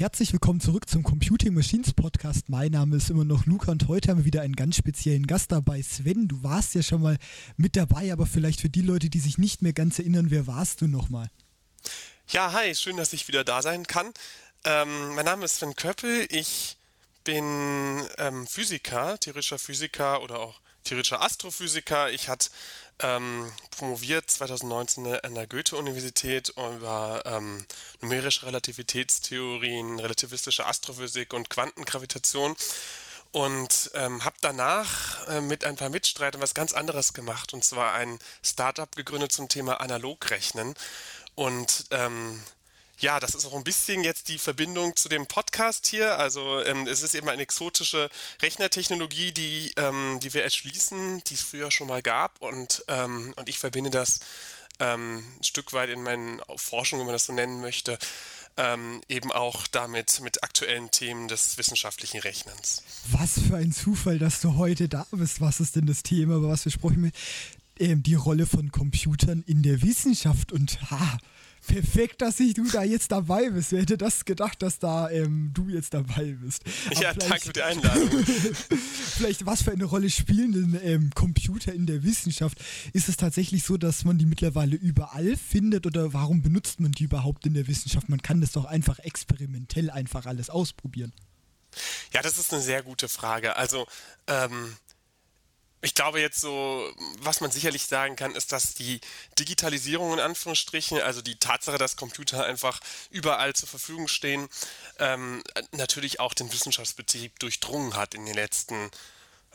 Herzlich willkommen zurück zum Computing Machines Podcast. Mein Name ist immer noch Luca und heute haben wir wieder einen ganz speziellen Gast dabei. Sven, du warst ja schon mal mit dabei, aber vielleicht für die Leute, die sich nicht mehr ganz erinnern, wer warst du nochmal? Ja, hi, schön, dass ich wieder da sein kann. Ähm, mein Name ist Sven Köppel. Ich bin ähm, Physiker, theoretischer Physiker oder auch theoretischer Astrophysiker. Ich hatte ähm, promoviert 2019 an der Goethe-Universität über ähm, numerische Relativitätstheorien, relativistische Astrophysik und Quantengravitation und ähm, habe danach äh, mit ein paar Mitstreitern was ganz anderes gemacht und zwar ein Startup gegründet zum Thema Analogrechnen und ähm, ja, das ist auch ein bisschen jetzt die Verbindung zu dem Podcast hier. Also ähm, es ist eben eine exotische Rechnertechnologie, die, ähm, die wir erschließen, die es früher schon mal gab. Und, ähm, und ich verbinde das ähm, ein Stück weit in meinen Forschungen, wenn man das so nennen möchte, ähm, eben auch damit mit aktuellen Themen des wissenschaftlichen Rechnens. Was für ein Zufall, dass du heute da bist. Was ist denn das Thema, über was wir sprechen? Ähm, die Rolle von Computern in der Wissenschaft und ha, perfekt, dass ich du da jetzt dabei bist. Wer hätte das gedacht, dass da ähm, du jetzt dabei bist? Aber ja, danke für die Einladung. vielleicht, was für eine Rolle spielen denn ähm, Computer in der Wissenschaft? Ist es tatsächlich so, dass man die mittlerweile überall findet oder warum benutzt man die überhaupt in der Wissenschaft? Man kann das doch einfach experimentell einfach alles ausprobieren. Ja, das ist eine sehr gute Frage. Also, ähm, ich glaube jetzt so, was man sicherlich sagen kann, ist, dass die Digitalisierung in Anführungsstrichen, also die Tatsache, dass Computer einfach überall zur Verfügung stehen, ähm, natürlich auch den Wissenschaftsbetrieb durchdrungen hat in den letzten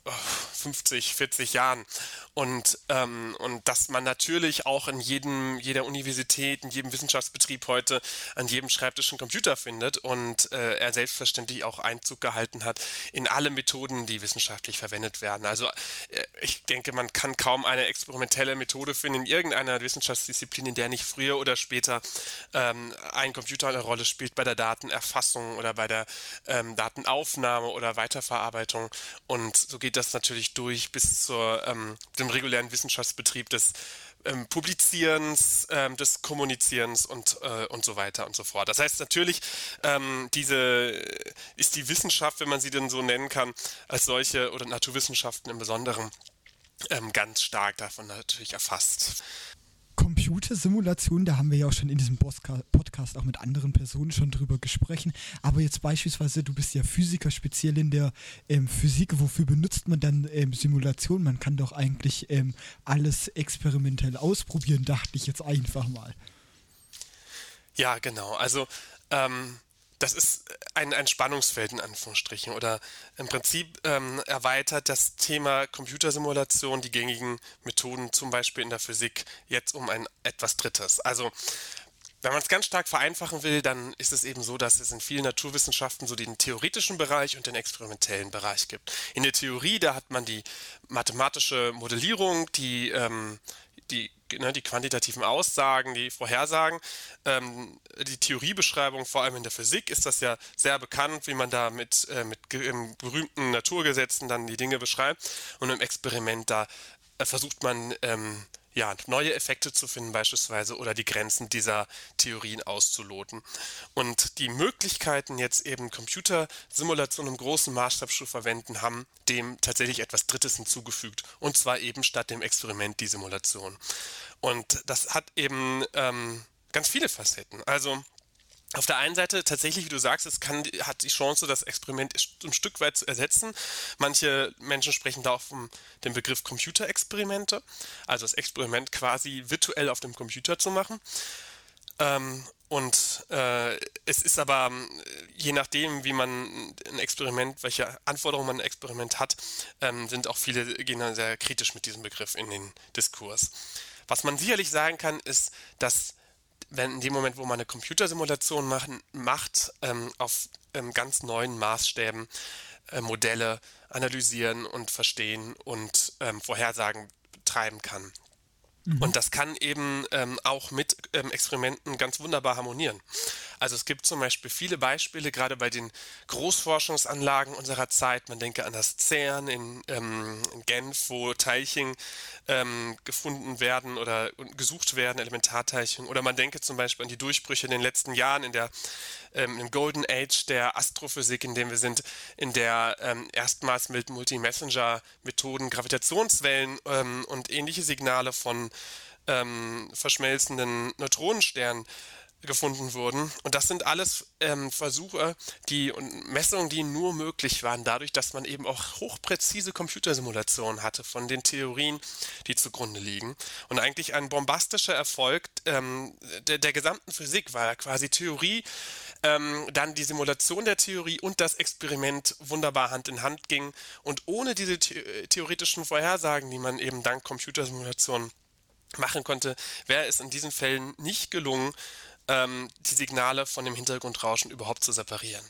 50, 40 Jahren. Und, ähm, und dass man natürlich auch in jedem, jeder Universität, in jedem Wissenschaftsbetrieb heute an jedem Schreibtisch einen Computer findet und äh, er selbstverständlich auch Einzug gehalten hat in alle Methoden, die wissenschaftlich verwendet werden. Also äh, ich denke, man kann kaum eine experimentelle Methode finden in irgendeiner Wissenschaftsdisziplin, in der nicht früher oder später ähm, ein Computer eine Rolle spielt bei der Datenerfassung oder bei der ähm, Datenaufnahme oder Weiterverarbeitung. Und so geht geht das natürlich durch bis zu ähm, regulären Wissenschaftsbetrieb des ähm, Publizierens, ähm, des Kommunizierens und, äh, und so weiter und so fort. Das heißt natürlich, ähm, diese ist die Wissenschaft, wenn man sie denn so nennen kann, als solche oder Naturwissenschaften im Besonderen ähm, ganz stark davon natürlich erfasst. Computersimulation, da haben wir ja auch schon in diesem Podcast auch mit anderen Personen schon drüber gesprochen. Aber jetzt beispielsweise, du bist ja Physiker, speziell in der ähm, Physik. Wofür benutzt man dann ähm, Simulation? Man kann doch eigentlich ähm, alles experimentell ausprobieren, dachte ich jetzt einfach mal. Ja, genau. Also ähm, das ist ein, ein Spannungsfeld in Anführungsstrichen oder im Prinzip ähm, erweitert das Thema Computersimulation die gängigen Methoden, zum Beispiel in der Physik, jetzt um ein etwas Drittes. Also wenn man es ganz stark vereinfachen will, dann ist es eben so, dass es in vielen Naturwissenschaften so den theoretischen Bereich und den experimentellen Bereich gibt. In der Theorie, da hat man die mathematische Modellierung, die ähm, die, ne, die quantitativen Aussagen, die Vorhersagen, ähm, die Theoriebeschreibung, vor allem in der Physik, ist das ja sehr bekannt, wie man da mit, äh, mit berühmten Naturgesetzen dann die Dinge beschreibt. Und im Experiment da äh, versucht man ähm, ja, neue Effekte zu finden beispielsweise oder die Grenzen dieser Theorien auszuloten. Und die Möglichkeiten, jetzt eben Computersimulation im großen Maßstab zu verwenden, haben dem tatsächlich etwas Drittes hinzugefügt. Und zwar eben statt dem Experiment die Simulation. Und das hat eben ähm, ganz viele Facetten. Also auf der einen Seite tatsächlich, wie du sagst, es kann, hat die Chance, das Experiment ein Stück weit zu ersetzen. Manche Menschen sprechen da auch vom den Begriff Computerexperimente, also das Experiment quasi virtuell auf dem Computer zu machen. Ähm, und äh, es ist aber, je nachdem, wie man ein Experiment, welche Anforderungen man ein Experiment hat, ähm, sind auch viele gehen dann sehr kritisch mit diesem Begriff in den Diskurs. Was man sicherlich sagen kann, ist, dass wenn in dem Moment, wo man eine Computersimulation machen, macht, ähm, auf ähm, ganz neuen Maßstäben äh, Modelle analysieren und verstehen und ähm, Vorhersagen treiben kann. Mhm. Und das kann eben ähm, auch mit ähm, Experimenten ganz wunderbar harmonieren. Also es gibt zum Beispiel viele Beispiele, gerade bei den Großforschungsanlagen unserer Zeit. Man denke an das CERN in, ähm, in Genf, wo Teilchen ähm, gefunden werden oder gesucht werden, Elementarteilchen. Oder man denke zum Beispiel an die Durchbrüche in den letzten Jahren in der ähm, im Golden Age der Astrophysik, in dem wir sind, in der ähm, erstmals mit Multi-Messenger-Methoden Gravitationswellen ähm, und ähnliche Signale von ähm, verschmelzenden Neutronensternen gefunden wurden. Und das sind alles ähm, Versuche, die und Messungen, die nur möglich waren, dadurch, dass man eben auch hochpräzise Computersimulationen hatte von den Theorien, die zugrunde liegen. Und eigentlich ein bombastischer Erfolg ähm, der, der, gesamten Physik war ja quasi Theorie, ähm, dann die Simulation der Theorie und das Experiment wunderbar Hand in Hand ging. Und ohne diese the theoretischen Vorhersagen, die man eben dank Computersimulationen machen konnte, wäre es in diesen Fällen nicht gelungen, ähm, die Signale von dem Hintergrundrauschen überhaupt zu separieren.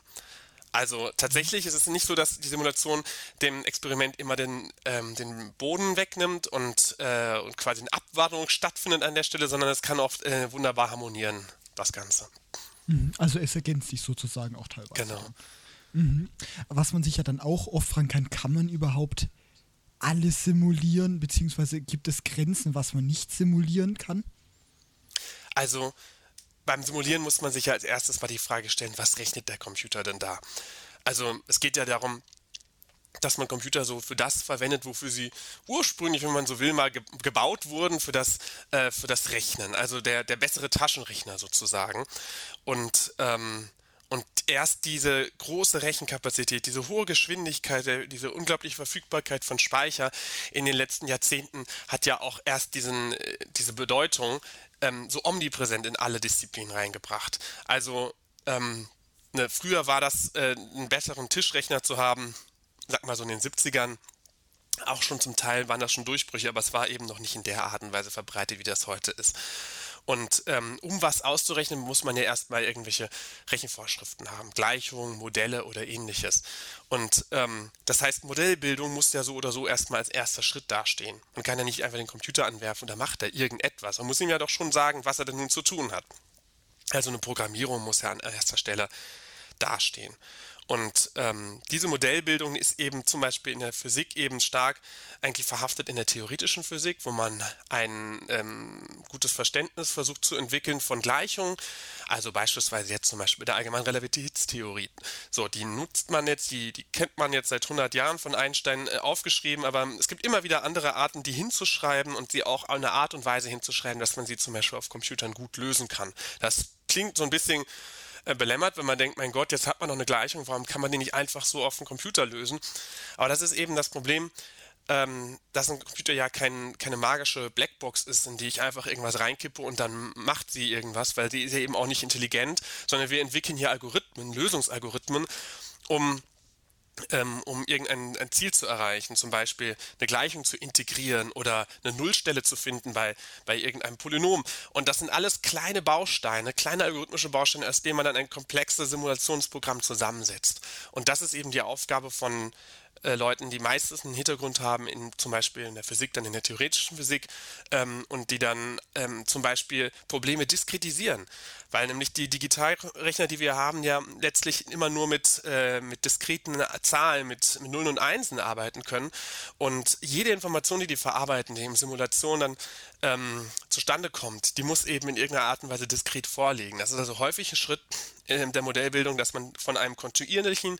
Also tatsächlich ist es nicht so, dass die Simulation dem Experiment immer den, ähm, den Boden wegnimmt und, äh, und quasi eine Abwartung stattfindet an der Stelle, sondern es kann oft äh, wunderbar harmonieren, das Ganze. Mhm. Also es ergänzt sich sozusagen auch teilweise. Genau. Mhm. Was man sich ja dann auch oft fragen kann, kann man überhaupt alles simulieren, beziehungsweise gibt es Grenzen, was man nicht simulieren kann? Also beim Simulieren muss man sich ja als erstes mal die Frage stellen, was rechnet der Computer denn da? Also es geht ja darum, dass man Computer so für das verwendet, wofür sie ursprünglich, wenn man so will, mal ge gebaut wurden, für das, äh, für das Rechnen. Also der, der bessere Taschenrechner sozusagen. Und ähm, und erst diese große Rechenkapazität, diese hohe Geschwindigkeit, diese unglaubliche Verfügbarkeit von Speicher in den letzten Jahrzehnten hat ja auch erst diesen, äh, diese Bedeutung ähm, so omnipräsent in alle Disziplinen reingebracht. Also ähm, ne, früher war das, äh, einen besseren Tischrechner zu haben, sag mal so in den 70ern, auch schon zum Teil waren das schon Durchbrüche, aber es war eben noch nicht in der Art und Weise verbreitet, wie das heute ist. Und ähm, um was auszurechnen, muss man ja erstmal irgendwelche Rechenvorschriften haben, Gleichungen, Modelle oder ähnliches. Und ähm, das heißt, Modellbildung muss ja so oder so erstmal als erster Schritt dastehen. Man kann ja nicht einfach den Computer anwerfen und da macht er irgendetwas. Man muss ihm ja doch schon sagen, was er denn nun zu tun hat. Also eine Programmierung muss ja an erster Stelle dastehen. Und ähm, diese Modellbildung ist eben zum Beispiel in der Physik eben stark eigentlich verhaftet in der theoretischen Physik, wo man ein ähm, gutes Verständnis versucht zu entwickeln von Gleichungen. Also beispielsweise jetzt zum Beispiel der allgemeinen Relativitätstheorie. So, die nutzt man jetzt, die, die kennt man jetzt seit 100 Jahren von Einstein äh, aufgeschrieben, aber es gibt immer wieder andere Arten, die hinzuschreiben und sie auch eine Art und Weise hinzuschreiben, dass man sie zum Beispiel auf Computern gut lösen kann. Das klingt so ein bisschen äh, belämmert, wenn man denkt, mein Gott, jetzt hat man noch eine Gleichung, warum kann man die nicht einfach so auf dem Computer lösen? Aber das ist eben das Problem, ähm, dass ein Computer ja kein, keine magische Blackbox ist, in die ich einfach irgendwas reinkippe und dann macht sie irgendwas, weil sie ist ja eben auch nicht intelligent, sondern wir entwickeln hier Algorithmen, Lösungsalgorithmen, um um irgendein ein Ziel zu erreichen, zum Beispiel eine Gleichung zu integrieren oder eine Nullstelle zu finden bei, bei irgendeinem Polynom. Und das sind alles kleine Bausteine, kleine algorithmische Bausteine, aus denen man dann ein komplexes Simulationsprogramm zusammensetzt. Und das ist eben die Aufgabe von, äh, Leuten, die meistens einen Hintergrund haben, in, zum Beispiel in der Physik, dann in der theoretischen Physik, ähm, und die dann ähm, zum Beispiel Probleme diskretisieren. Weil nämlich die Digitalrechner, die wir haben, ja letztlich immer nur mit, äh, mit diskreten Zahlen, mit, mit Nullen und Einsen arbeiten können. Und jede Information, die die verarbeiten, die in Simulation dann ähm, zustande kommt, die muss eben in irgendeiner Art und Weise diskret vorliegen. Das ist also häufig ein Schritt in der Modellbildung, dass man von einem kontinuierlichen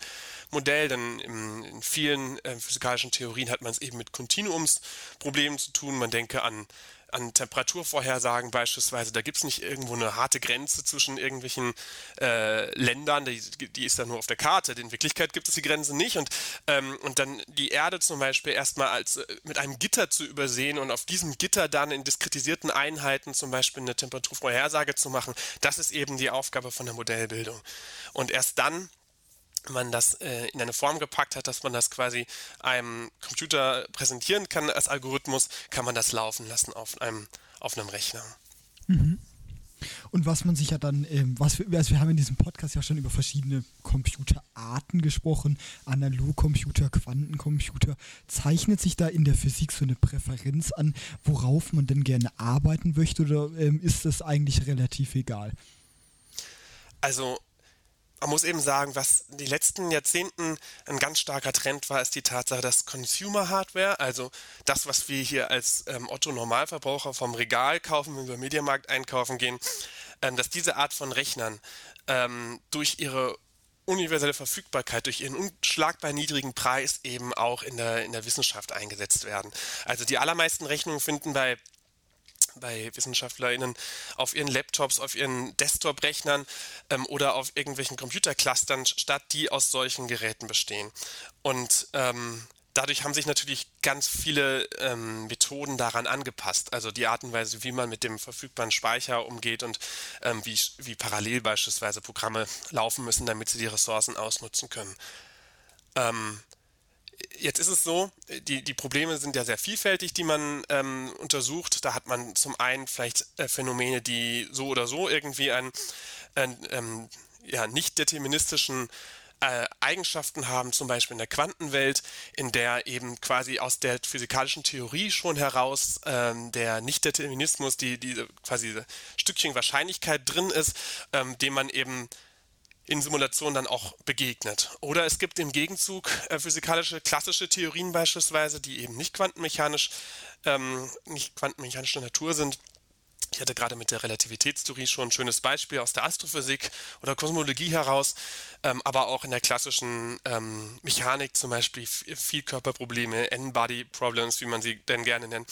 Modell, denn in, vielen äh, physikalischen Theorien hat man es eben mit Kontinuumsproblemen zu tun. Man denke an an Temperaturvorhersagen beispielsweise, da gibt es nicht irgendwo eine harte Grenze zwischen irgendwelchen äh, Ländern, die, die, ist da nur auf der Karte. In Wirklichkeit gibt es die Grenze nicht und, ähm, und dann die Erde zum Beispiel erstmal als äh, mit einem Gitter zu übersehen und auf diesem Gitter dann in diskretisierten Einheiten zum Beispiel eine Temperaturvorhersage zu machen, das ist eben die Aufgabe von der Modellbildung. Und erst dann man das äh, in eine Form gepackt hat, dass man das quasi einem Computer präsentieren kann als Algorithmus, kann man das laufen lassen auf einem, auf einem Rechner. Mhm. Und was man sich ja dann, ähm, was wir, also wir haben in diesem Podcast ja schon über verschiedene Computerarten gesprochen, Analogcomputer, Quantencomputer. Zeichnet sich da in der Physik so eine Präferenz an, worauf man denn gerne arbeiten möchte oder ähm, ist das eigentlich relativ egal? also man muss eben sagen, was die letzten Jahrzehnten ein ganz starker Trend war, ist die Tatsache, dass Consumer Hardware, also das, was wir hier als ähm, Otto Normalverbraucher vom Regal kaufen, wenn wir im Mediamarkt einkaufen gehen, ähm, dass diese Art von Rechnern ähm, durch ihre universelle Verfügbarkeit, durch ihren unschlagbar niedrigen Preis eben auch in der, in der Wissenschaft eingesetzt werden. Also die allermeisten Rechnungen finden bei bei WissenschaftlerInnen auf ihren Laptops, auf ihren Desktop-Rechnern ähm, oder auf irgendwelchen Computerclustern statt, die aus solchen Geräten bestehen. Und ähm, dadurch haben sich natürlich ganz viele ähm, Methoden daran angepasst. Also die Art und Weise, wie man mit dem verfügbaren Speicher umgeht und ähm, wie, wie parallel beispielsweise Programme laufen müssen, damit sie die Ressourcen ausnutzen können. Ähm, Jetzt ist es so, die, die Probleme sind ja sehr vielfältig, die man ähm, untersucht. Da hat man zum einen vielleicht äh, Phänomene, die so oder so irgendwie einen, einen ähm, ja, nicht deterministischen äh, Eigenschaften haben, zum Beispiel in der Quantenwelt, in der eben quasi aus der physikalischen Theorie schon heraus ähm, der Nicht-Determinismus, die, die quasi Stückchen Wahrscheinlichkeit drin ist, ähm, dem man eben in Simulationen dann auch begegnet. Oder es gibt im Gegenzug äh, physikalische klassische Theorien beispielsweise, die eben nicht quantenmechanisch, ähm, nicht quantenmechanischer Natur sind. Ich hatte gerade mit der Relativitätstheorie schon ein schönes Beispiel aus der Astrophysik oder Kosmologie heraus, ähm, aber auch in der klassischen ähm, Mechanik zum Beispiel Vielkörperprobleme, N-Body-Problems, wie man sie denn gerne nennt,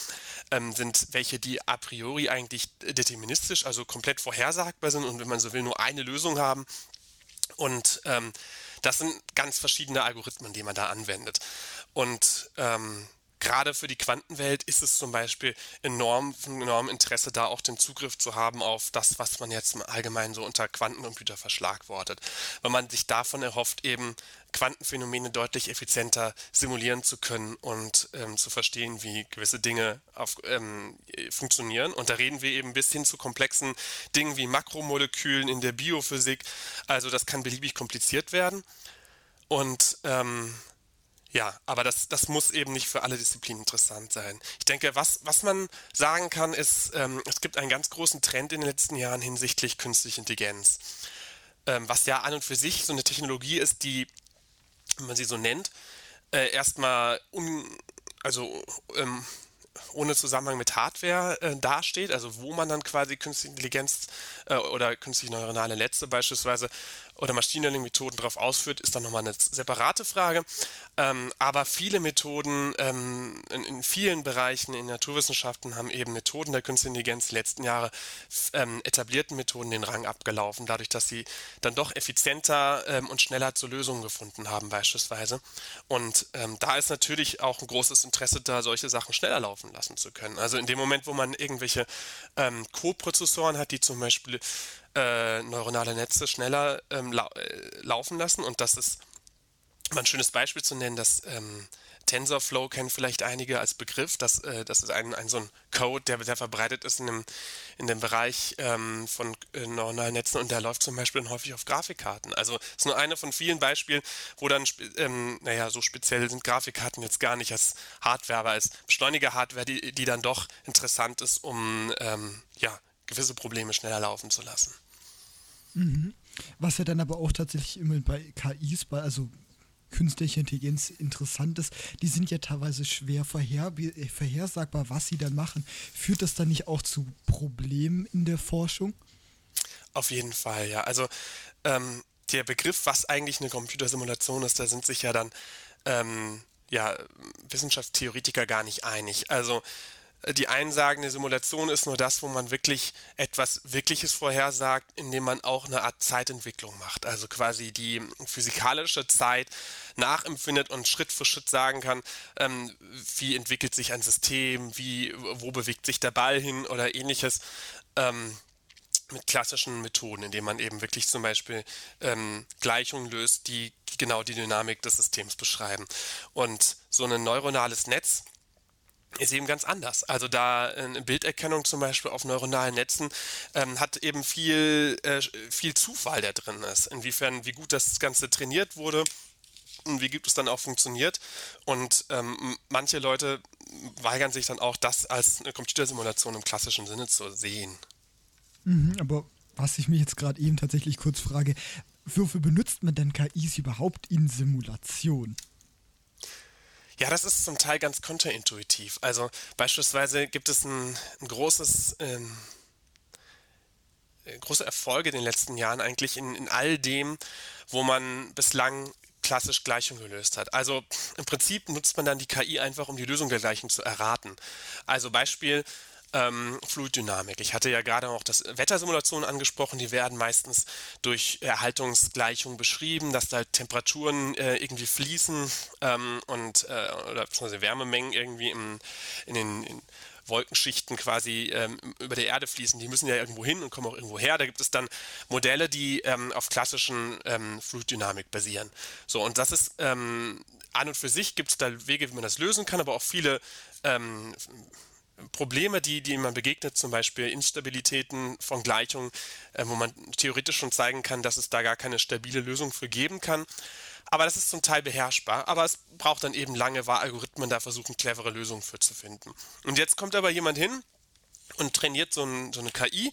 ähm, sind welche, die a priori eigentlich deterministisch, also komplett vorhersagbar sind und wenn man so will, nur eine Lösung haben und ähm, das sind ganz verschiedene Algorithmen, die man da anwendet. Und ähm, gerade für die Quantenwelt ist es zum Beispiel enorm, von enormem Interesse, da auch den Zugriff zu haben auf das, was man jetzt allgemein so unter Quantencomputer verschlagwortet. Weil man sich davon erhofft, eben Quantenphänomene deutlich effizienter simulieren zu können und ähm, zu verstehen, wie gewisse Dinge auf, ähm, funktionieren. Und da reden wir eben bis hin zu komplexen Dingen wie Makromolekülen in der Biophysik. Also das kann beliebig kompliziert werden. Und ähm, ja, aber das, das muss eben nicht für alle Disziplinen interessant sein. Ich denke, was, was man sagen kann, ist, ähm, es gibt einen ganz großen Trend in den letzten Jahren hinsichtlich künstlicher Intelligenz. Ähm, was ja an und für sich so eine Technologie ist, die, wenn man sie so nennt, äh, erstmal un, also ähm, ohne Zusammenhang mit Hardware äh, dasteht, also wo man dann quasi künstliche Intelligenz äh, oder künstliche neuronale Netze beispielsweise oder Machine Learning Methoden darauf ausführt, ist dann nochmal eine separate Frage. Ähm, aber viele Methoden ähm, in, in, vielen Bereichen in Naturwissenschaften haben eben Methoden der künstlichen Intelligenz die letzten Jahre ähm, etablierten Methoden den Rang abgelaufen, dadurch, dass sie dann doch effizienter ähm, und schneller zu Lösungen gefunden haben beispielsweise. Und ähm, da ist natürlich auch ein großes Interesse da, solche Sachen schneller laufen lassen zu können. Also in dem Moment, wo man irgendwelche ähm, Co-Prozessoren hat, die zum Beispiel äh, neuronale Netze schneller ähm, lau äh, laufen lassen. Und das ist mal ein schönes Beispiel zu nennen, dass ähm, TensorFlow kennen vielleicht einige als Begriff. Das, äh, das ist ein, ein so ein Code, der sehr verbreitet ist in dem, in dem Bereich ähm, von äh, neuronalen Netzen und der läuft zum Beispiel häufig auf Grafikkarten. Also ist nur eine von vielen Beispielen, wo dann, ähm, naja, so speziell sind Grafikkarten jetzt gar nicht als Hardware, aber als Beschleuniger-Hardware, die, die dann doch interessant ist, um ähm, ja, gewisse Probleme schneller laufen zu lassen. Mhm. Was ja dann aber auch tatsächlich immer bei KIs, bei, also künstliche Intelligenz interessant ist, die sind ja teilweise schwer vorher, äh, vorhersagbar, was sie dann machen. Führt das dann nicht auch zu Problemen in der Forschung? Auf jeden Fall, ja. Also ähm, der Begriff, was eigentlich eine Computersimulation ist, da sind sich ja dann ähm, ja, Wissenschaftstheoretiker gar nicht einig. Also die einen sagen, eine Simulation ist nur das, wo man wirklich etwas Wirkliches vorhersagt, indem man auch eine Art Zeitentwicklung macht. Also quasi die physikalische Zeit nachempfindet und Schritt für Schritt sagen kann, ähm, wie entwickelt sich ein System, wie, wo bewegt sich der Ball hin oder ähnliches. Ähm, mit klassischen Methoden, indem man eben wirklich zum Beispiel ähm, Gleichungen löst, die genau die Dynamik des Systems beschreiben. Und so ein neuronales Netz ist eben ganz anders. Also da eine Bilderkennung zum Beispiel auf neuronalen Netzen ähm, hat eben viel, äh, viel Zufall, der drin ist. Inwiefern, wie gut das Ganze trainiert wurde und wie gut es dann auch funktioniert. Und ähm, manche Leute weigern sich dann auch, das als eine Computersimulation im klassischen Sinne zu sehen. Mhm, aber was ich mich jetzt gerade eben tatsächlich kurz frage, wofür benutzt man denn KIs überhaupt in Simulation? Ja, das ist zum Teil ganz konterintuitiv. Also beispielsweise gibt es ein, ein großes, ähm, große Erfolge in den letzten Jahren eigentlich in, in all dem, wo man bislang klassisch Gleichungen gelöst hat. Also im Prinzip nutzt man dann die KI einfach, um die Lösung der Gleichung zu erraten. Also Beispiel, ähm, Fluiddynamik. Ich hatte ja gerade auch das Wettersimulationen angesprochen, die werden meistens durch Erhaltungsgleichungen beschrieben, dass da Temperaturen äh, irgendwie fließen ähm, und äh, oder beziehungsweise Wärmemengen irgendwie im, in den in Wolkenschichten quasi ähm, über der Erde fließen, die müssen ja irgendwo hin und kommen auch irgendwo her. Da gibt es dann Modelle, die ähm, auf klassischen ähm, Fluiddynamik basieren. So, und das ist ähm, an und für sich gibt es da Wege, wie man das lösen kann, aber auch viele Probleme, die, die man begegnet, zum Beispiel Instabilitäten von Gleichungen, äh, wo man theoretisch schon zeigen kann, dass es da gar keine stabile Lösung für geben kann. Aber das ist zum Teil beherrschbar, aber es braucht dann eben lange, weil Algorithmen da versuchen, clevere Lösungen für zu finden. Und jetzt kommt aber jemand hin und trainiert so, ein, so eine KI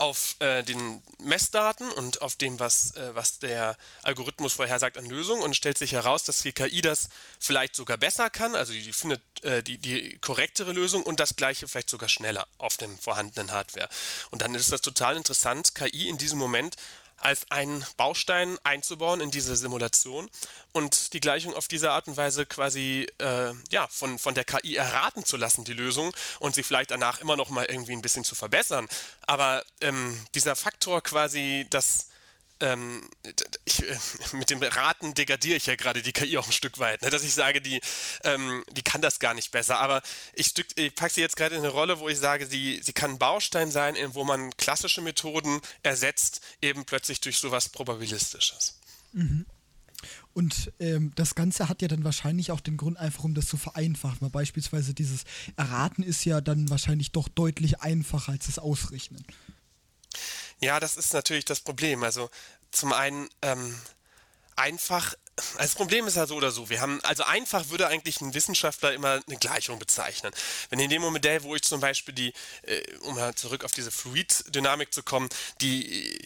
auf äh, den Messdaten und auf dem, was, äh, was der Algorithmus vorhersagt an Lösungen und stellt sich heraus, dass die KI das vielleicht sogar besser kann, also die, findet äh, die, die korrektere Lösung und das gleiche vielleicht sogar schneller auf dem vorhandenen Hardware. Und dann ist das total interessant, KI in diesem Moment als einen Baustein einzubauen in diese Simulation und die Gleichung auf diese Art und Weise quasi äh, ja, von, von der KI erraten zu lassen, die Lösung, und sie vielleicht danach immer noch mal irgendwie ein bisschen zu verbessern. Aber ähm, dieser Faktor quasi, dass ähm, ich, äh, mit dem Raten degradiere ich ja gerade die KI auch ein Stück weit, ne? dass ich sage, die, ähm, die kann das gar nicht besser. Aber ich, ich packe sie jetzt gerade in eine Rolle, wo ich sage, sie, sie kann ein Baustein sein, wo man klassische Methoden ersetzt, eben plötzlich durch sowas Probabilistisches. Mhm. Und ähm, das Ganze hat ja dann wahrscheinlich auch den Grund, einfach um das zu vereinfachen. Weil beispielsweise dieses Erraten ist ja dann wahrscheinlich doch deutlich einfacher als das Ausrechnen. Ja, das ist natürlich das Problem. Also zum einen ähm, einfach also das Problem ist ja so oder so. Wir haben, also einfach würde eigentlich ein Wissenschaftler immer eine Gleichung bezeichnen. Wenn in dem Modell, wo ich zum Beispiel die, äh, um mal zurück auf diese Fluiddynamik zu kommen, die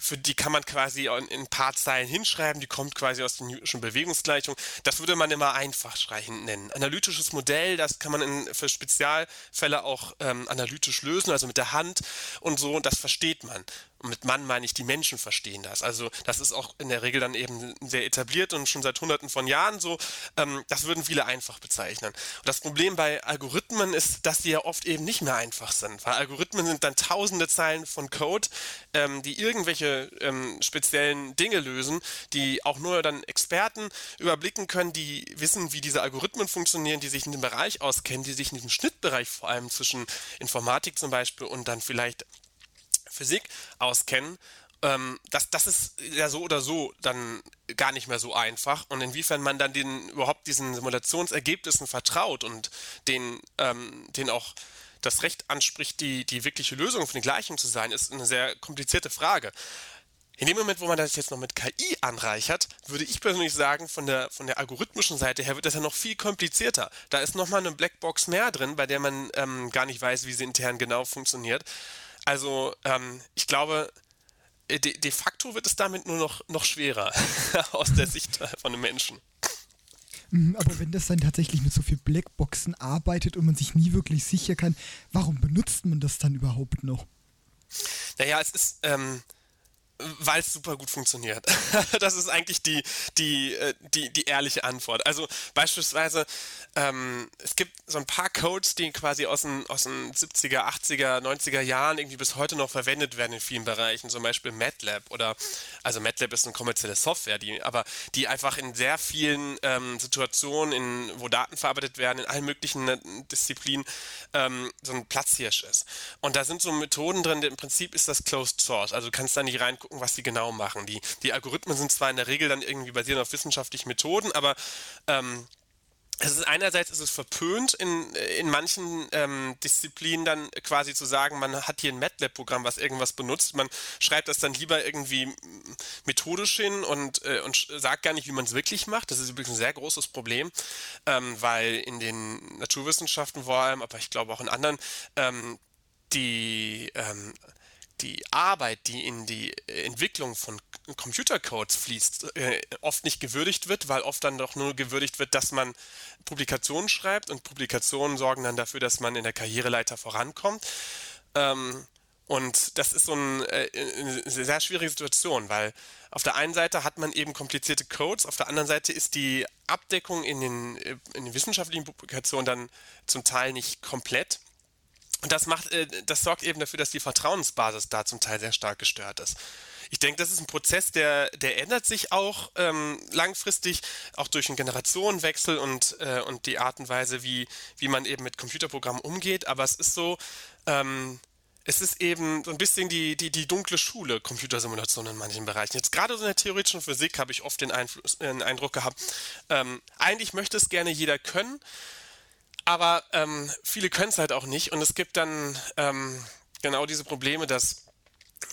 für die kann man quasi in, in ein paar Zeilen hinschreiben, die kommt quasi aus der Newtonschen Bewegungsgleichung. Das würde man immer einfach schreiben nennen. Analytisches Modell, das kann man in, für Spezialfälle auch ähm, analytisch lösen, also mit der Hand und so, und das versteht man. Und mit Mann meine ich, die Menschen verstehen das. Also das ist auch in der Regel dann eben sehr etabliert und schon seit hunderten von Jahren so. Ähm, das würden viele einfach bezeichnen. Und das Problem bei Algorithmen ist, dass die ja oft eben nicht mehr einfach sind, weil Algorithmen sind dann tausende Zeilen von Code, ähm, die irgendwelche ähm, speziellen Dinge lösen, die auch nur dann Experten überblicken können, die wissen, wie diese Algorithmen funktionieren, die sich in dem Bereich auskennen, die sich in diesem Schnittbereich vor allem zwischen Informatik zum Beispiel und dann vielleicht Physik auskennen, ähm, das, das ist ja so oder so dann gar nicht mehr so einfach. Und inwiefern man dann den, überhaupt diesen Simulationsergebnissen vertraut und den, ähm, den auch das Recht anspricht, die, die wirkliche Lösung für die Gleichung zu sein, ist eine sehr komplizierte Frage. In dem Moment, wo man das jetzt noch mit KI anreichert, würde ich persönlich sagen, von der, von der algorithmischen Seite her wird das ja noch viel komplizierter. Da ist nochmal eine Blackbox mehr drin, bei der man ähm, gar nicht weiß, wie sie intern genau funktioniert. Also ähm, ich glaube, äh, de, de, facto wird es damit nur noch, noch schwerer aus der Sicht von einem Menschen. Mhm, aber wenn das dann tatsächlich mit so viel Blackboxen arbeitet und man sich nie wirklich sicher kann, warum benutzt man das dann überhaupt noch? Naja, es ist, ähm, weil es super gut funktioniert. das ist eigentlich die, die, äh, die, die ehrliche Antwort. Also beispielsweise, ähm, es gibt so ein paar Codes, die quasi aus den, aus den 70er, 80er, 90er Jahren irgendwie bis heute noch verwendet werden in vielen Bereichen, zum Beispiel MATLAB oder, also MATLAB ist eine kommerzielle Software, die, aber die einfach in sehr vielen ähm, Situationen, in, wo Daten verarbeitet werden, in allen möglichen äh, Disziplinen, ähm, so ein Platzhirsch ist. Und da sind so Methoden drin, im Prinzip ist das Closed Source, also du kannst da nicht reingucken, gucken, was sie genau machen. Die, die Algorithmen sind zwar in der Regel dann irgendwie basierend auf wissenschaftlichen Methoden, aber ähm, es ist einerseits ist es verpönt, in, in manchen ähm, Disziplinen dann quasi zu sagen, man hat hier ein MATLAB-Programm, was irgendwas benutzt. Man schreibt das dann lieber irgendwie methodisch hin und, äh, und sagt gar nicht, wie man es wirklich macht. Das ist übrigens ein sehr großes Problem, ähm, weil in den Naturwissenschaften vor allem, aber ich glaube auch in anderen, ähm, die ähm, die Arbeit, die in die Entwicklung von Computercodes fließt, äh, oft nicht gewürdigt wird, weil oft dann doch nur gewürdigt wird, dass man Publikationen schreibt und Publikationen sorgen dann dafür, dass man in der Karriereleiter vorankommt. Ähm, und das ist so ein, äh, eine sehr schwierige Situation, weil auf der einen Seite hat man eben komplizierte Codes, auf der anderen Seite ist die Abdeckung in den, äh, in den wissenschaftlichen Publikationen dann zum Teil nicht komplett. Und das macht, äh, das sorgt eben dafür, dass die Vertrauensbasis da zum Teil sehr stark gestört ist. Ich denke, das ist ein Prozess, der, der ändert sich auch ähm, langfristig, auch durch einen Generationenwechsel und, äh, und die Art und Weise, wie, wie man eben mit Computerprogrammen umgeht. Aber es ist so, ähm, es ist eben so ein bisschen die, die, die dunkle Schule Computersimulation in manchen Bereichen. Jetzt gerade so in der theoretischen Physik habe ich oft den, Einfluss, äh, den Eindruck gehabt, ähm, eigentlich möchte es gerne jeder können, aber ähm, viele können es halt auch nicht. Und es gibt dann ähm, genau diese Probleme, dass,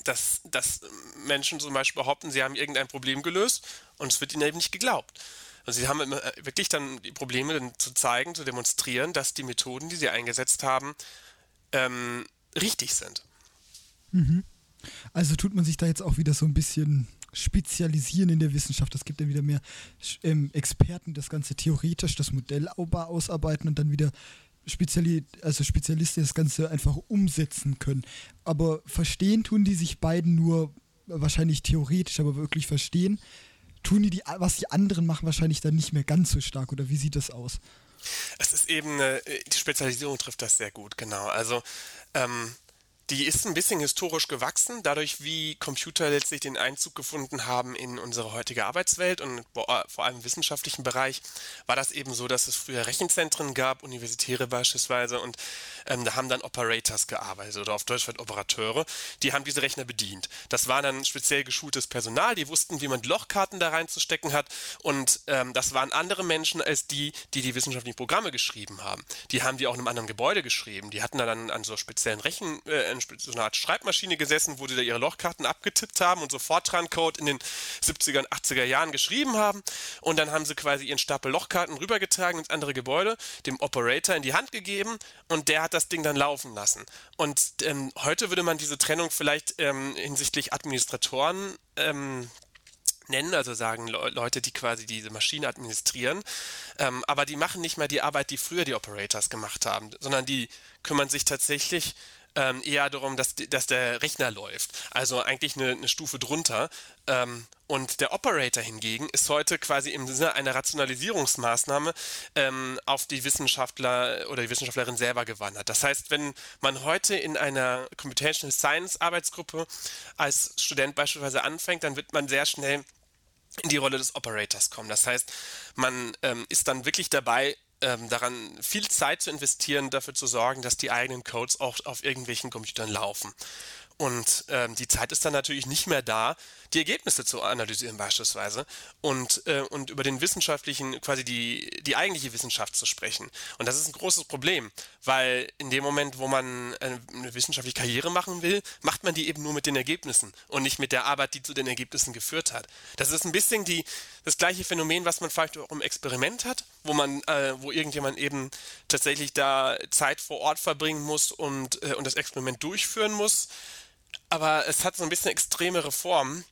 dass, dass Menschen zum Beispiel behaupten, sie haben irgendein Problem gelöst und es wird ihnen eben nicht geglaubt. Also sie haben äh, wirklich dann die Probleme zu zeigen, zu demonstrieren, dass die Methoden, die sie eingesetzt haben, ähm, richtig sind. Mhm. Also tut man sich da jetzt auch wieder so ein bisschen spezialisieren in der Wissenschaft. Es gibt ja wieder mehr ähm, Experten, das Ganze theoretisch, das Modell ausarbeiten und dann wieder Speziali also Spezialisten das Ganze einfach umsetzen können. Aber verstehen tun die sich beiden nur wahrscheinlich theoretisch, aber wirklich verstehen tun die, die was die anderen machen, wahrscheinlich dann nicht mehr ganz so stark. Oder wie sieht das aus? Es ist eben, äh, die Spezialisierung trifft das sehr gut, genau. Also ähm, die ist ein bisschen historisch gewachsen, dadurch wie Computer letztlich den Einzug gefunden haben in unsere heutige Arbeitswelt und vor allem im wissenschaftlichen Bereich war das eben so, dass es früher Rechenzentren gab, Universitäre beispielsweise, und ähm, da haben dann Operators gearbeitet oder auf Deutsch halt Operateure, die haben diese Rechner bedient. Das war dann speziell geschultes Personal, die wussten, wie man Lochkarten da reinzustecken hat und ähm, das waren andere Menschen als die, die die wissenschaftlichen Programme geschrieben haben. Die haben die auch in einem anderen Gebäude geschrieben, die hatten dann an so speziellen Rechen, äh, so eine Art Schreibmaschine gesessen, wo die da ihre Lochkarten abgetippt haben und so Fortran-Code in den 70er und 80er Jahren geschrieben haben. Und dann haben sie quasi ihren Stapel Lochkarten rübergetragen ins andere Gebäude, dem Operator in die Hand gegeben und der hat das Ding dann laufen lassen. Und ähm, heute würde man diese Trennung vielleicht ähm, hinsichtlich Administratoren ähm, nennen, also sagen Le Leute, die quasi diese Maschine administrieren, ähm, aber die machen nicht mehr die Arbeit, die früher die Operators gemacht haben, sondern die kümmern sich tatsächlich ähm, eher darum, dass, dass der Rechner läuft. Also eigentlich eine, eine Stufe drunter. Ähm, und der Operator hingegen ist heute quasi im Sinne einer Rationalisierungsmaßnahme ähm, auf die Wissenschaftler oder die Wissenschaftlerin selber gewandert. Das heißt, wenn man heute in einer Computational Science Arbeitsgruppe als Student beispielsweise anfängt, dann wird man sehr schnell in die Rolle des Operators kommen. Das heißt, man ähm, ist dann wirklich dabei, ähm, daran viel Zeit zu investieren, dafür zu sorgen, dass die eigenen Codes auch auf irgendwelchen Computern laufen. Und ähm, die Zeit ist dann natürlich nicht mehr da, die Ergebnisse zu analysieren beispielsweise und, äh, und über den wissenschaftlichen, quasi die, die eigentliche Wissenschaft zu sprechen. Und das ist ein großes Problem, weil in dem Moment, wo man eine, eine wissenschaftliche Karriere machen will, macht man die eben nur mit den Ergebnissen und nicht mit der Arbeit, die zu den Ergebnissen geführt hat. Das ist ein bisschen die, das gleiche Phänomen, was man vielleicht auch im Experiment hat, wo man, äh, wo irgendjemand eben tatsächlich da Zeit vor Ort verbringen muss und, äh, und das Experiment durchführen muss aber es hat so ein bisschen extremere Formen.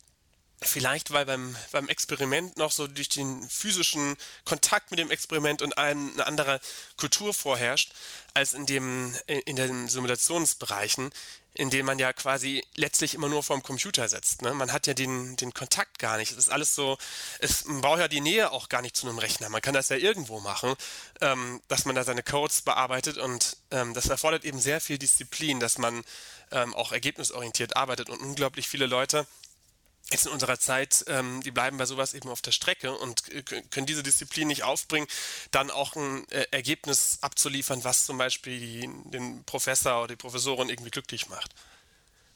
Vielleicht, weil beim, beim Experiment noch so durch den physischen Kontakt mit dem Experiment und ein, eine andere Kultur vorherrscht, als in, dem, in den Simulationsbereichen, in denen man ja quasi letztlich immer nur vorm Computer sitzt. Ne? Man hat ja den, den Kontakt gar nicht. Es ist alles so, es, man braucht ja die Nähe auch gar nicht zu einem Rechner. Man kann das ja irgendwo machen, ähm, dass man da seine Codes bearbeitet und ähm, das erfordert eben sehr viel Disziplin, dass man ähm, auch ergebnisorientiert arbeitet und unglaublich viele Leute jetzt in unserer Zeit, ähm, die bleiben bei sowas eben auf der Strecke und können diese Disziplin nicht aufbringen, dann auch ein äh, Ergebnis abzuliefern, was zum Beispiel die, den Professor oder die Professorin irgendwie glücklich macht.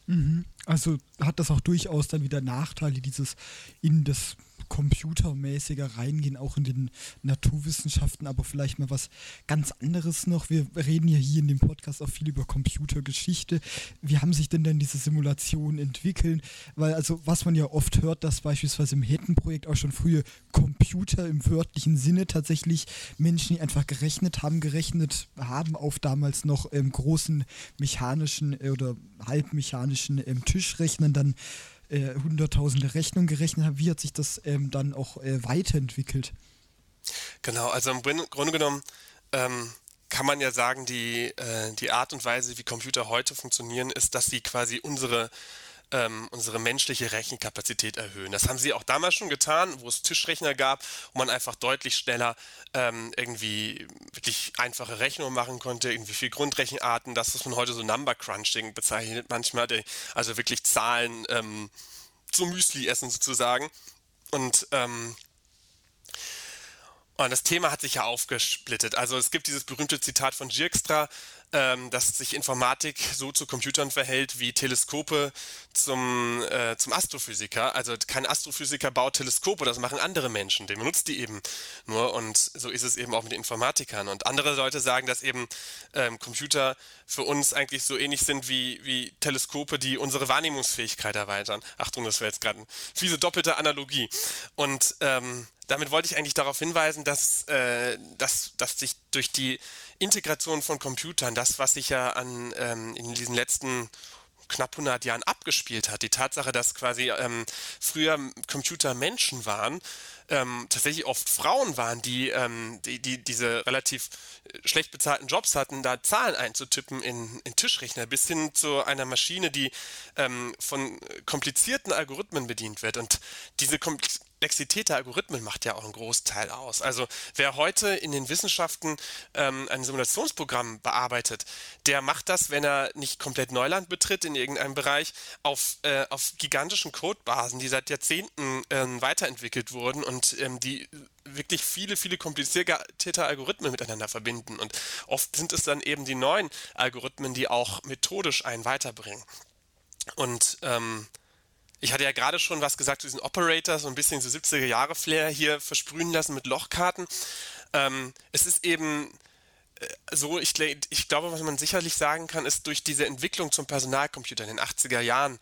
Mhm. Also hat das auch durchaus dann wieder Nachteile, dieses in das computermäßiger reingehen, auch in den Naturwissenschaften, aber vielleicht mal was ganz anderes noch. Wir reden ja hier in dem Podcast auch viel über Computergeschichte. Wie haben sich denn dann diese Simulationen entwickelt? Weil also was man ja oft hört, dass beispielsweise im Hettenprojekt auch schon frühe Computer Computer im wörtlichen Sinne tatsächlich Menschen, die einfach gerechnet haben, gerechnet haben auf damals noch ähm, großen mechanischen äh, oder halbmechanischen ähm, Tischrechnern dann äh, hunderttausende Rechnungen gerechnet haben. Wie hat sich das ähm, dann auch äh, weiterentwickelt? Genau, also im Grunde genommen ähm, kann man ja sagen, die, äh, die Art und Weise, wie Computer heute funktionieren, ist, dass sie quasi unsere ähm, unsere menschliche Rechenkapazität erhöhen. Das haben sie auch damals schon getan, wo es Tischrechner gab, wo man einfach deutlich schneller ähm, irgendwie wirklich einfache Rechnungen machen konnte, irgendwie viel Grundrechenarten, das, was man heute so Number Crunching bezeichnet, manchmal, also wirklich Zahlen ähm, zu Müsli essen sozusagen. Und ähm, und das Thema hat sich ja aufgesplittet. Also es gibt dieses berühmte Zitat von Dijkstra, ähm, dass sich Informatik so zu Computern verhält wie Teleskope zum, äh, zum Astrophysiker. Also kein Astrophysiker baut Teleskope, das machen andere Menschen, der benutzt die eben nur und so ist es eben auch mit Informatikern. Und andere Leute sagen, dass eben ähm, Computer für uns eigentlich so ähnlich sind wie, wie Teleskope, die unsere Wahrnehmungsfähigkeit erweitern. Achtung, das wäre jetzt gerade eine fiese doppelte Analogie. Und ähm, damit wollte ich eigentlich darauf hinweisen, dass, äh, dass, dass sich durch die Integration von Computern, das, was sich ja an, ähm, in diesen letzten knapp 100 Jahren abgespielt hat. Die Tatsache, dass quasi ähm, früher Computer Menschen waren, ähm, tatsächlich oft Frauen waren, die, ähm, die, die, diese relativ äh, schlecht bezahlten Jobs hatten, da Zahlen einzutippen in, in Tischrechner, bis hin zu einer Maschine, die ähm, von komplizierten Algorithmen bedient wird. Und diese Komplexität der Algorithmen macht ja auch einen Großteil aus. Also wer heute in den Wissenschaften ähm, ein Simulationsprogramm bearbeitet, der macht das, wenn er nicht komplett Neuland betritt in irgendeinem Bereich, auf, äh, auf gigantischen Codebasen, die seit Jahrzehnten ähm, weiterentwickelt wurden und ähm, die wirklich viele, viele komplizierte Algorithmen miteinander verbinden. Und oft sind es dann eben die neuen Algorithmen, die auch methodisch einen weiterbringen. Und ähm, ich hatte ja gerade schon was gesagt zu diesen Operators, so ein bisschen so 70er Jahre Flair hier versprühen lassen mit Lochkarten. Ähm, es ist eben so, ich, ich, glaube, was man sicherlich sagen kann, ist durch diese Entwicklung zum Personalcomputer in den 80er Jahren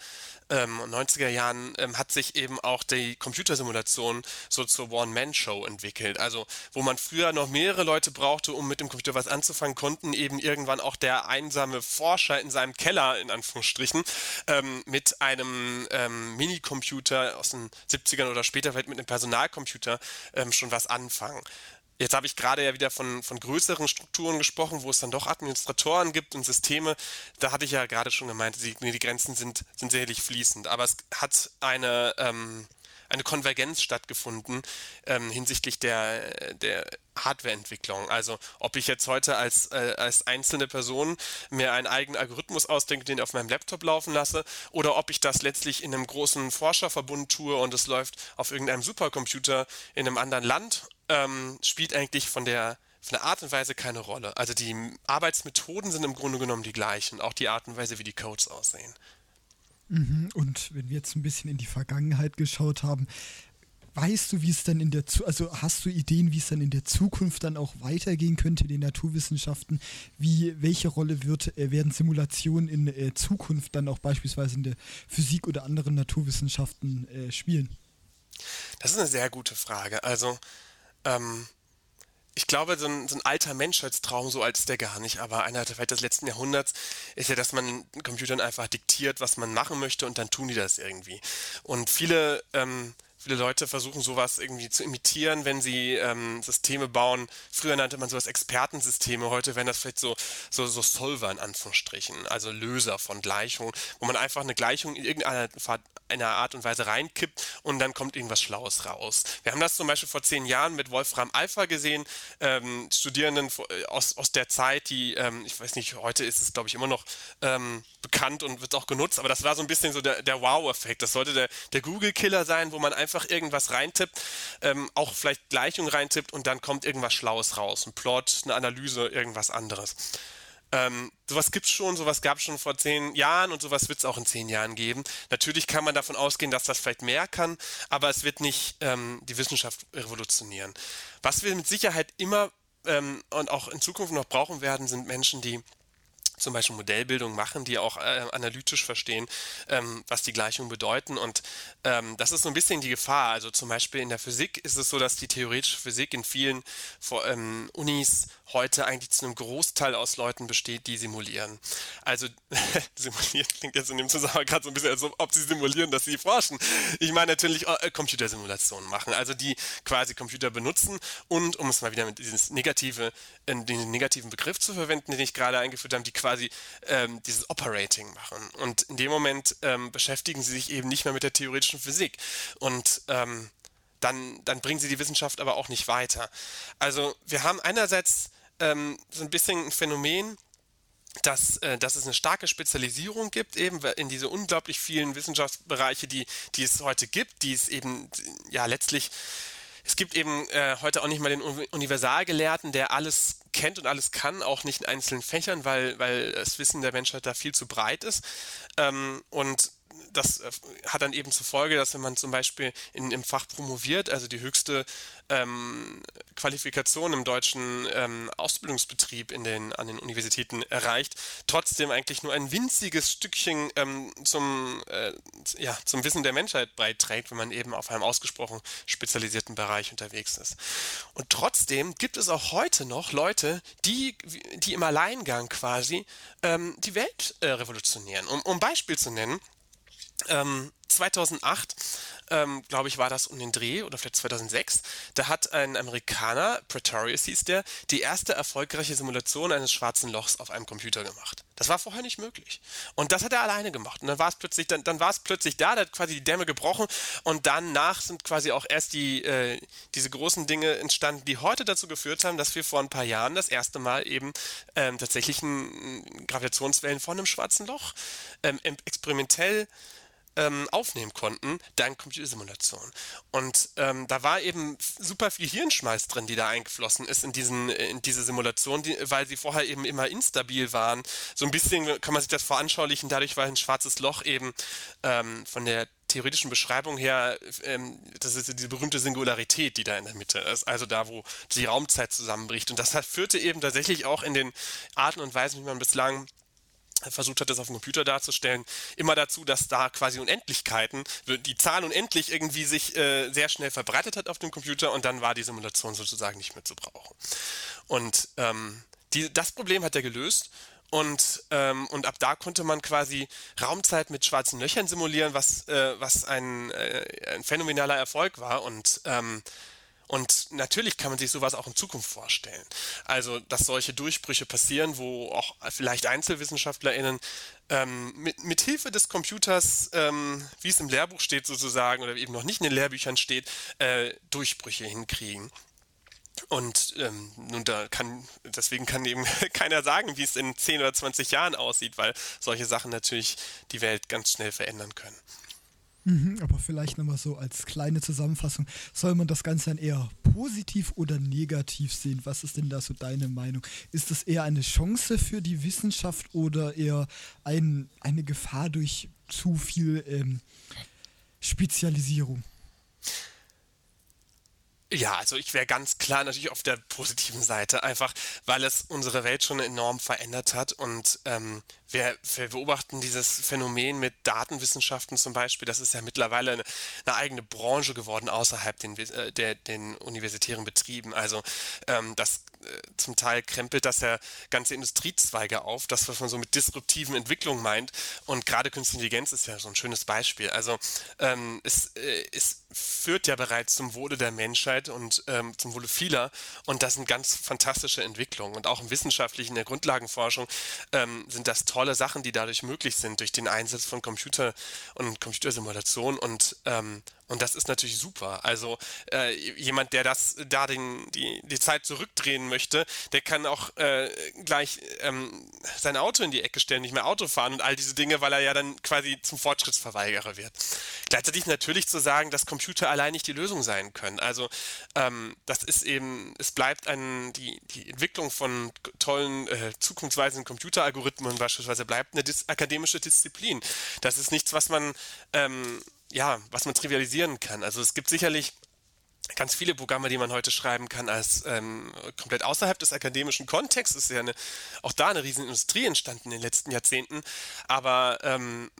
ähm, 90er Jahren ähm, hat sich eben auch die Computersimulation so zur One-Man-Show entwickelt. Also wo man früher noch mehrere Leute brauchte, um mit dem Computer was anzufangen, konnten eben irgendwann auch der einsame Forscher in seinem Keller, in Anführungsstrichen, ähm, mit einem ähm, Minicomputer aus den 70ern oder später vielleicht mit einem Personalcomputer ähm, schon was anfangen. Jetzt habe ich gerade ja wieder von, von größeren Strukturen gesprochen, wo es dann doch Administratoren gibt und Systeme. Da hatte ich ja gerade schon gemeint, die, die Grenzen sind, sind sicherlich fließend. Aber es hat eine, ähm, eine Konvergenz stattgefunden ähm, hinsichtlich der, der Hardwareentwicklung. Also ob ich jetzt heute als, äh, als einzelne Person mir einen eigenen Algorithmus ausdenke, den auf meinem Laptop laufen lasse, oder ob ich das letztlich in einem großen Forscherverbund tue und es läuft auf irgendeinem Supercomputer in einem anderen Land ähm, spielt eigentlich von der, von der Art und Weise keine Rolle. Also die Arbeitsmethoden sind im Grunde genommen die gleichen, auch die Art und Weise, wie die Codes aussehen. Mhm, und wenn wir jetzt ein bisschen in die Vergangenheit geschaut haben, weißt du, wie es dann in der Zu also hast du Ideen, wie es dann in der Zukunft dann auch weitergehen könnte in den Naturwissenschaften? Wie welche Rolle wird äh, werden Simulationen in äh, Zukunft dann auch beispielsweise in der Physik oder anderen Naturwissenschaften äh, spielen? Das ist eine sehr gute Frage. Also ähm, ich glaube, so ein, so ein, alter Menschheitstraum, so alt ist der gar nicht, aber einer vielleicht des letzten Jahrhunderts ist ja, dass man Computern einfach diktiert, was man machen möchte und dann tun die das irgendwie. Und viele ähm, Viele Leute versuchen sowas irgendwie zu imitieren, wenn sie ähm, Systeme bauen. Früher nannte man sowas Expertensysteme, heute wären das vielleicht so, so, so Solver in Anführungsstrichen, also Löser von Gleichungen, wo man einfach eine Gleichung in irgendeiner einer Art und Weise reinkippt und dann kommt irgendwas Schlaues raus. Wir haben das zum Beispiel vor zehn Jahren mit Wolfram Alpha gesehen, ähm, Studierenden äh, aus, aus der Zeit, die, ähm, ich weiß nicht, heute ist es glaube ich immer noch ähm, bekannt und wird auch genutzt, aber das war so ein bisschen so der, der Wow-Effekt. Das sollte der, der Google-Killer sein, wo man einfach irgendwas reintippt, ähm, auch vielleicht Gleichungen reintippt und dann kommt irgendwas Schlaues raus. Ein Plot, eine Analyse, irgendwas anderes. Ähm, sowas gibt es schon, sowas gab es schon vor zehn Jahren und sowas wird es auch in zehn Jahren geben. Natürlich kann man davon ausgehen, dass das vielleicht mehr kann, aber es wird nicht ähm, die Wissenschaft revolutionieren. Was wir mit Sicherheit immer ähm, und auch in Zukunft noch brauchen werden, sind Menschen, die zum Beispiel Modellbildung machen, die auch äh, analytisch verstehen, ähm, was die Gleichungen bedeuten. Und ähm, das ist so ein bisschen die Gefahr. Also zum Beispiel in der Physik ist es so, dass die theoretische Physik in vielen ähm, Unis heute eigentlich zu einem Großteil aus Leuten besteht, die simulieren. Also simulieren klingt jetzt in dem Zusammenhang gerade so ein bisschen, als ob sie simulieren, dass sie forschen. Ich meine natürlich äh, Computersimulationen machen, also die quasi Computer benutzen und, um es mal wieder mit dieses negative, äh, den negativen Begriff zu verwenden, den ich gerade eingeführt habe, die quasi ähm, dieses Operating machen. Und in dem Moment ähm, beschäftigen sie sich eben nicht mehr mit der theoretischen Physik. Und ähm, dann, dann bringen sie die Wissenschaft aber auch nicht weiter. Also wir haben einerseits ähm, so ein bisschen ein Phänomen, dass, äh, dass es eine starke Spezialisierung gibt, eben in diese unglaublich vielen Wissenschaftsbereiche, die, die es heute gibt, die es eben ja letztlich es gibt eben äh, heute auch nicht mal den Universalgelehrten, der alles kennt und alles kann, auch nicht in einzelnen Fächern, weil, weil das Wissen der Menschheit da viel zu breit ist. Ähm, und das äh, hat dann eben zur Folge, dass wenn man zum Beispiel in, im Fach promoviert, also die höchste ähm, Qualifikation im deutschen ähm, Ausbildungsbetrieb in den, an den Universitäten erreicht, trotzdem eigentlich nur ein winziges Stückchen ähm, zum, äh, ja, zum Wissen der Menschheit beiträgt, wenn man eben auf einem ausgesprochen spezialisierten Bereich unterwegs ist. Und trotzdem gibt es auch heute noch Leute, die, die im Alleingang quasi ähm, die Welt äh, revolutionieren. Um, um Beispiel zu nennen, ähm, 2008, ähm, glaube ich, war das um den Dreh oder vielleicht 2006, da hat ein Amerikaner, Pretorius hieß der, die erste erfolgreiche Simulation eines schwarzen Lochs auf einem Computer gemacht. Das war vorher nicht möglich. Und das hat er alleine gemacht. Und dann war es plötzlich, dann, dann war es plötzlich da, da hat quasi die Dämme gebrochen und danach sind quasi auch erst die, äh, diese großen Dinge entstanden, die heute dazu geführt haben, dass wir vor ein paar Jahren das erste Mal eben ähm, tatsächlich Gravitationswellen von einem schwarzen Loch ähm, experimentell ähm, aufnehmen konnten, dank Computersimulation. Und ähm, da war eben super viel Hirnschmeiß drin, die da eingeflossen ist in, diesen, in diese Simulation, die, weil sie vorher eben immer instabil waren. So ein bisschen kann man sich das veranschaulichen, dadurch war ein schwarzes Loch eben ähm, von der theoretischen Beschreibung her, ähm, das ist diese berühmte Singularität, die da in der Mitte ist, also da, wo die Raumzeit zusammenbricht. Und das führte eben tatsächlich auch in den Arten und Weisen, wie man bislang versucht hat, das auf dem Computer darzustellen, immer dazu, dass da quasi Unendlichkeiten, die Zahl unendlich irgendwie sich äh, sehr schnell verbreitet hat auf dem Computer und dann war die Simulation sozusagen nicht mehr zu brauchen. Und ähm, die, das Problem hat er gelöst und, ähm, und ab da konnte man quasi Raumzeit mit schwarzen Löchern simulieren, was, äh, was ein, äh, ein phänomenaler Erfolg war und ähm, und natürlich kann man sich sowas auch in Zukunft vorstellen. Also, dass solche Durchbrüche passieren, wo auch vielleicht EinzelwissenschaftlerInnen ähm, mit, mit Hilfe des Computers, ähm, wie es im Lehrbuch steht sozusagen, oder eben noch nicht in den Lehrbüchern steht, äh, Durchbrüche hinkriegen. Und ähm, nun da kann, deswegen kann eben keiner sagen, wie es in 10 oder 20 Jahren aussieht, weil solche Sachen natürlich die Welt ganz schnell verändern können. Mhm, aber vielleicht nochmal so als kleine Zusammenfassung, soll man das Ganze dann eher positiv oder negativ sehen? Was ist denn da so deine Meinung? Ist das eher eine Chance für die Wissenschaft oder eher ein, eine Gefahr durch zu viel ähm, Spezialisierung? Ja, also ich wäre ganz klar natürlich auf der positiven Seite, einfach weil es unsere Welt schon enorm verändert hat und ähm, wir, wir, beobachten dieses Phänomen mit Datenwissenschaften zum Beispiel, das ist ja mittlerweile eine, eine eigene Branche geworden außerhalb den, äh, der, den universitären Betrieben. Also ähm, das zum Teil krempelt das ja ganze Industriezweige auf, das, was man so mit disruptiven Entwicklungen meint. Und gerade Künstliche Intelligenz ist ja so ein schönes Beispiel. Also ähm, es, äh, es führt ja bereits zum Wohle der Menschheit und ähm, zum Wohle vieler. Und das sind ganz fantastische Entwicklungen. Und auch im Wissenschaftlichen, in der Grundlagenforschung ähm, sind das tolle Sachen, die dadurch möglich sind, durch den Einsatz von Computer und Computersimulation. Und ähm, und das ist natürlich super. Also äh, jemand, der das da den, die, die Zeit zurückdrehen möchte, der kann auch äh, gleich ähm, sein Auto in die Ecke stellen, nicht mehr Auto fahren und all diese Dinge, weil er ja dann quasi zum Fortschrittsverweigerer wird. Gleichzeitig natürlich zu sagen, dass Computer allein nicht die Lösung sein können. Also ähm, das ist eben, es bleibt ein, die, die Entwicklung von tollen, äh, zukunftsweisenden Computeralgorithmen beispielsweise bleibt eine dis akademische Disziplin. Das ist nichts, was man ähm, ja, was man trivialisieren kann. Also es gibt sicherlich ganz viele Programme, die man heute schreiben kann, als ähm, komplett außerhalb des akademischen Kontexts. Ist ja eine, auch da eine riesen Industrie entstanden in den letzten Jahrzehnten. Aber ähm,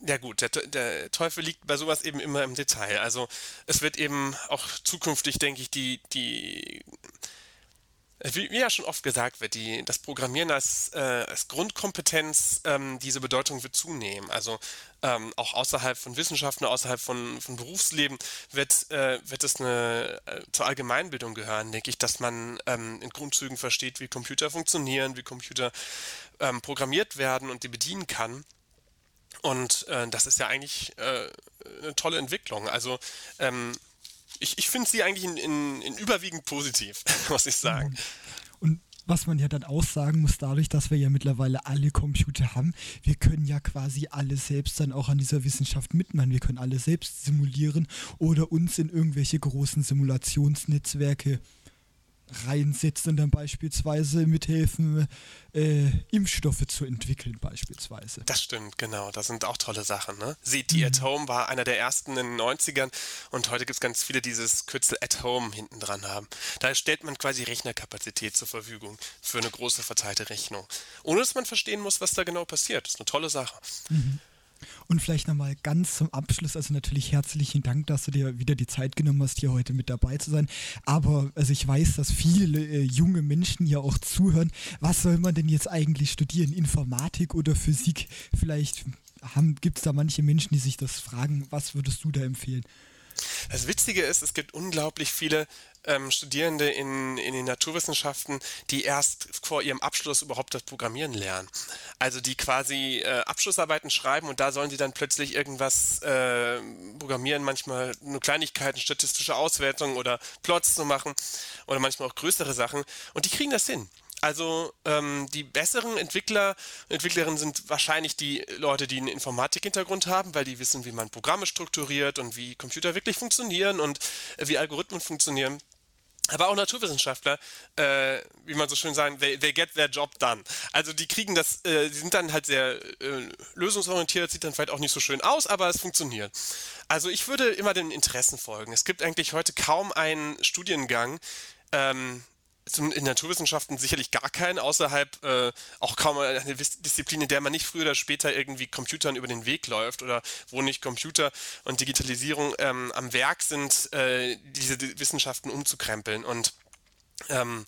ja gut, der, der, Teufel liegt bei sowas eben immer im Detail. Also es wird eben auch zukünftig, denke ich, die, die wie, wie ja schon oft gesagt wird, die, das Programmieren als, äh, als Grundkompetenz, ähm, diese Bedeutung wird zunehmen. Also ähm, auch außerhalb von Wissenschaften, außerhalb von, von Berufsleben wird, äh, wird es eine, äh, zur Allgemeinbildung gehören, denke ich, dass man ähm, in Grundzügen versteht, wie Computer funktionieren, wie Computer ähm, programmiert werden und die bedienen kann. Und äh, das ist ja eigentlich äh, eine tolle Entwicklung. Also ähm, ich, ich finde sie eigentlich in, in, in, überwiegend positiv, muss ich sagen. Und was man ja dann auch sagen muss, dadurch, dass wir ja mittlerweile alle Computer haben, wir können ja quasi alle selbst dann auch an dieser Wissenschaft mitmachen. Wir können alle selbst simulieren oder uns in irgendwelche großen Simulationsnetzwerke reinsetzt und dann beispielsweise mithelfen, äh, Impfstoffe zu entwickeln beispielsweise. Das stimmt, genau. Das sind auch tolle Sachen. Ne? CT mhm. at Home war einer der ersten in den 90ern und heute gibt es ganz viele, die dieses Kürzel at Home hinten dran haben. Da stellt man quasi Rechnerkapazität zur Verfügung für eine große verteilte Rechnung. Ohne dass man verstehen muss, was da genau passiert. Das ist eine tolle Sache. Mhm. Und vielleicht nochmal ganz zum Abschluss, also natürlich herzlichen Dank, dass du dir wieder die Zeit genommen hast, hier heute mit dabei zu sein. Aber also ich weiß, dass viele äh, junge Menschen ja auch zuhören. Was soll man denn jetzt eigentlich studieren? Informatik oder Physik? Vielleicht gibt es da manche Menschen, die sich das fragen. Was würdest du da empfehlen? Das Witzige ist, es gibt unglaublich viele ähm, Studierende in, in den Naturwissenschaften, die erst vor ihrem Abschluss überhaupt das Programmieren lernen. Also die quasi äh, Abschlussarbeiten schreiben und da sollen sie dann plötzlich irgendwas äh, programmieren, manchmal nur Kleinigkeiten, statistische Auswertungen oder Plots zu machen oder manchmal auch größere Sachen und die kriegen das hin. Also ähm, die besseren Entwickler Entwicklerinnen sind wahrscheinlich die Leute, die einen Informatik-Hintergrund haben, weil die wissen, wie man Programme strukturiert und wie Computer wirklich funktionieren und äh, wie Algorithmen funktionieren. Aber auch Naturwissenschaftler, äh, wie man so schön sagt, they, they, get their job done. Also die kriegen das, äh, die sind dann halt sehr äh, lösungsorientiert, sieht dann vielleicht auch nicht so schön aus, aber es funktioniert. Also ich würde immer den Interessen folgen. Es gibt eigentlich heute kaum einen Studiengang, ähm, in Naturwissenschaften sicherlich gar keinen, außerhalb äh, auch kaum eine Disziplin, in der man nicht früher oder später irgendwie Computern über den Weg läuft oder wo nicht Computer und Digitalisierung ähm, am Werk sind, äh, diese Wissenschaften umzukrempeln. Und ähm,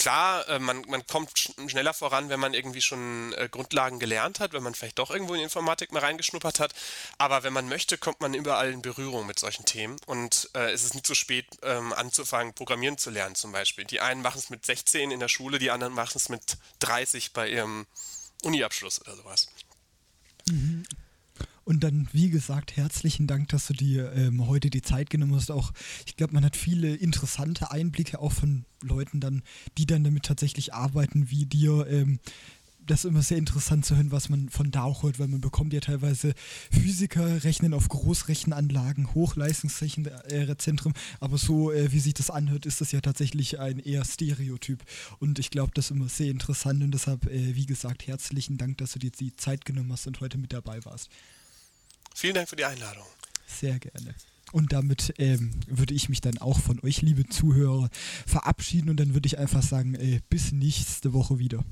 klar, äh, man, man kommt schneller voran, wenn man irgendwie schon äh, Grundlagen gelernt hat, wenn man vielleicht doch irgendwo in Informatik mal reingeschnuppert hat. Aber wenn man möchte, kommt man überall in Berührung mit solchen Themen. Und äh, es ist nicht so spät, ähm, anzufangen, Programmieren zu lernen zum Beispiel. Die einen machen es mit 16 in der Schule, die anderen machen es mit 30 bei ihrem Uniabschluss oder sowas. Und dann, wie gesagt, herzlichen Dank, dass du dir ähm, heute die Zeit genommen hast. Auch, ich glaube, man hat viele interessante Einblicke auch von Leuten dann, die dann damit tatsächlich arbeiten, wie dir. Ähm, das ist immer sehr interessant zu hören, was man von da auch hört, weil man bekommt ja teilweise Physiker rechnen auf Großrechenanlagen, Hochleistungsrechenzentren, aber so äh, wie sich das anhört, ist das ja tatsächlich ein eher Stereotyp und ich glaube, das ist immer sehr interessant und deshalb, äh, wie gesagt, herzlichen Dank, dass du dir die Zeit genommen hast und heute mit dabei warst. Vielen Dank für die Einladung. Sehr gerne. Und damit ähm, würde ich mich dann auch von euch, liebe Zuhörer, verabschieden und dann würde ich einfach sagen, äh, bis nächste Woche wieder.